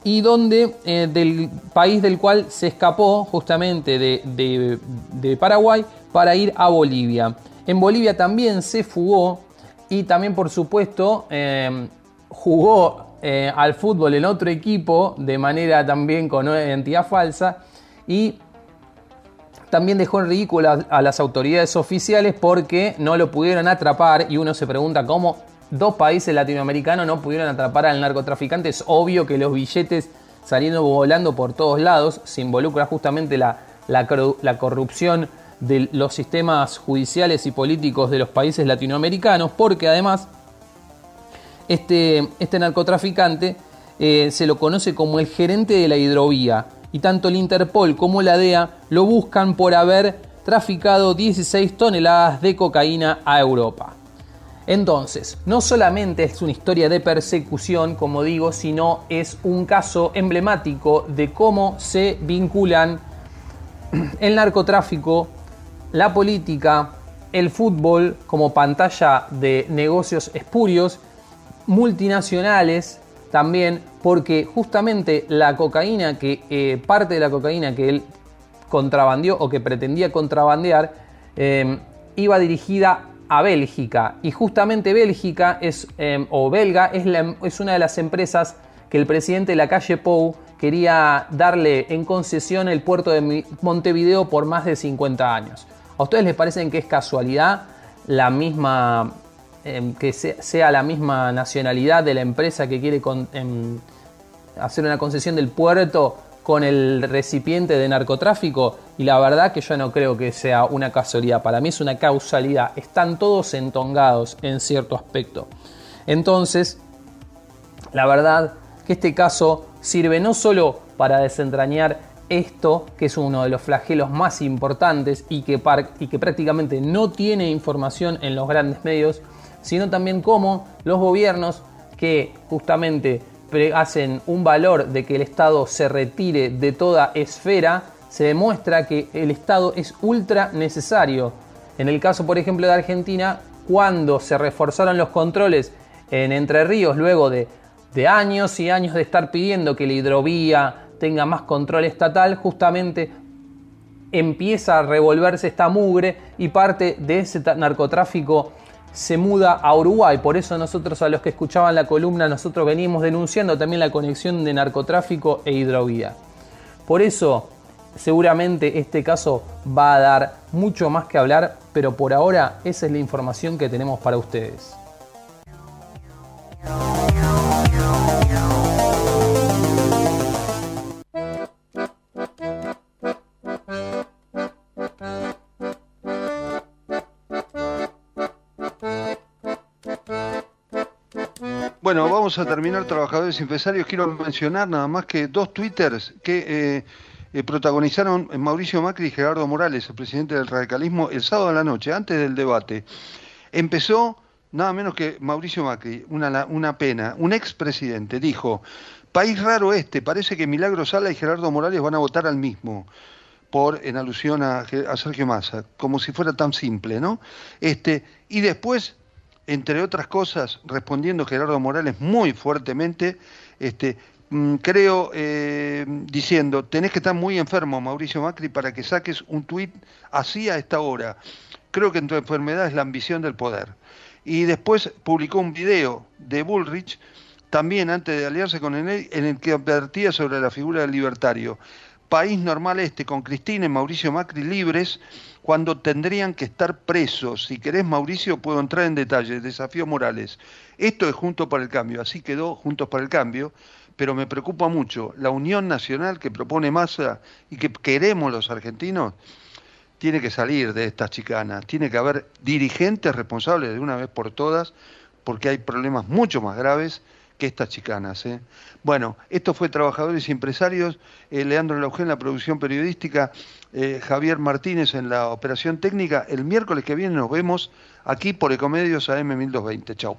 y donde eh, del país del cual se escapó justamente de, Paraguay para ir a Bolivia. En Bolivia también se fugó y también por supuesto eh, jugó eh, al fútbol en otro equipo de manera también con una identidad falsa y también dejó en ridículo a, las autoridades oficiales porque no lo pudieron atrapar y uno se pregunta cómo dos países latinoamericanos no pudieron atrapar al narcotraficante. Es obvio que los billetes saliendo volando por todos lados se involucra justamente la, la corrupción de los sistemas judiciales y políticos de los países latinoamericanos porque además este, este narcotraficante eh, se lo conoce como el gerente de la hidrovía y tanto el Interpol como la DEA lo buscan por haber traficado 16 toneladas de cocaína a Europa. Entonces, no solamente es una historia de persecución, como digo, sino es un caso emblemático de cómo se vinculan el narcotráfico, la política, el fútbol como pantalla de negocios espurios, multinacionales también, porque justamente la cocaína que eh, parte de la cocaína que él contrabandeó o que pretendía contrabandear eh, iba dirigida a Bélgica y justamente Bélgica es eh, o belga es, la- es una de las empresas que el presidente de la calle Pou quería darle en concesión el puerto de Montevideo por más de 50 años. ¿A ustedes les parece que es casualidad la misma, em, que sea la misma nacionalidad de la empresa que quiere em, hacer una concesión del puerto con el recipiente de narcotráfico? Y la verdad que yo no creo que sea una casualidad, para mí es una causalidad, están todos entongados en cierto aspecto. Entonces, la verdad que este caso sirve no solo para desentrañar esto, que es uno de los flagelos más importantes y que, y que prácticamente no tiene información en los grandes medios, sino también cómo los gobiernos que justamente hacen un valor de que el Estado se retire de toda esfera, se demuestra que el Estado es ultra necesario. En el caso, por ejemplo, de Argentina, cuando se reforzaron los controles en Entre Ríos, luego de, de años y años de estar pidiendo que la hidrovía tenga más control estatal, justamente empieza a revolverse esta mugre y parte de ese narcotráfico se muda a Uruguay. Por eso nosotros a los que escuchaban la columna, nosotros venimos denunciando también la conexión de narcotráfico e hidrovía. Por eso seguramente este caso va a dar mucho más que hablar, pero por ahora esa es la información que tenemos para ustedes. Vamos a terminar Trabajadores Empresarios. Quiero mencionar nada más que dos twitters que eh, eh, protagonizaron Mauricio Macri y Gerardo Morales, el presidente del radicalismo, el sábado de la noche, antes del debate. Empezó nada menos que Mauricio Macri, una, una pena, un expresidente, dijo, país raro este, parece que Milagro Sala y Gerardo Morales van a votar al mismo por en alusión a, a Sergio Massa, como si fuera tan simple, ¿no? Este, y después entre otras cosas, respondiendo Gerardo Morales muy fuertemente, este, mm, creo, eh, diciendo, tenés que estar muy enfermo, Mauricio Macri, para que saques un tuit así a esta hora. Creo que en tu enfermedad es la ambición del poder. Y después publicó un video de Bullrich, también antes de aliarse con él, en el que advertía sobre la figura del libertario. País normal este, con Cristina y Mauricio Macri libres, cuando tendrían que estar presos. Si querés, Mauricio, puedo entrar en detalle. Desafío Morales. Esto es Juntos para el Cambio, así quedó Juntos para el Cambio, pero me preocupa mucho la unión nacional que propone Massa y que queremos los argentinos. Tiene que salir de estas chicanas, tiene que haber dirigentes responsables de una vez por todas, porque hay problemas mucho más graves que estas chicanas. ¿eh? Bueno, esto fue Trabajadores y Empresarios, eh, Leandro Lauge en la producción periodística, eh, Javier Martínez en la operación técnica. El miércoles que viene nos vemos aquí por Ecomedios AM 1220. Chao.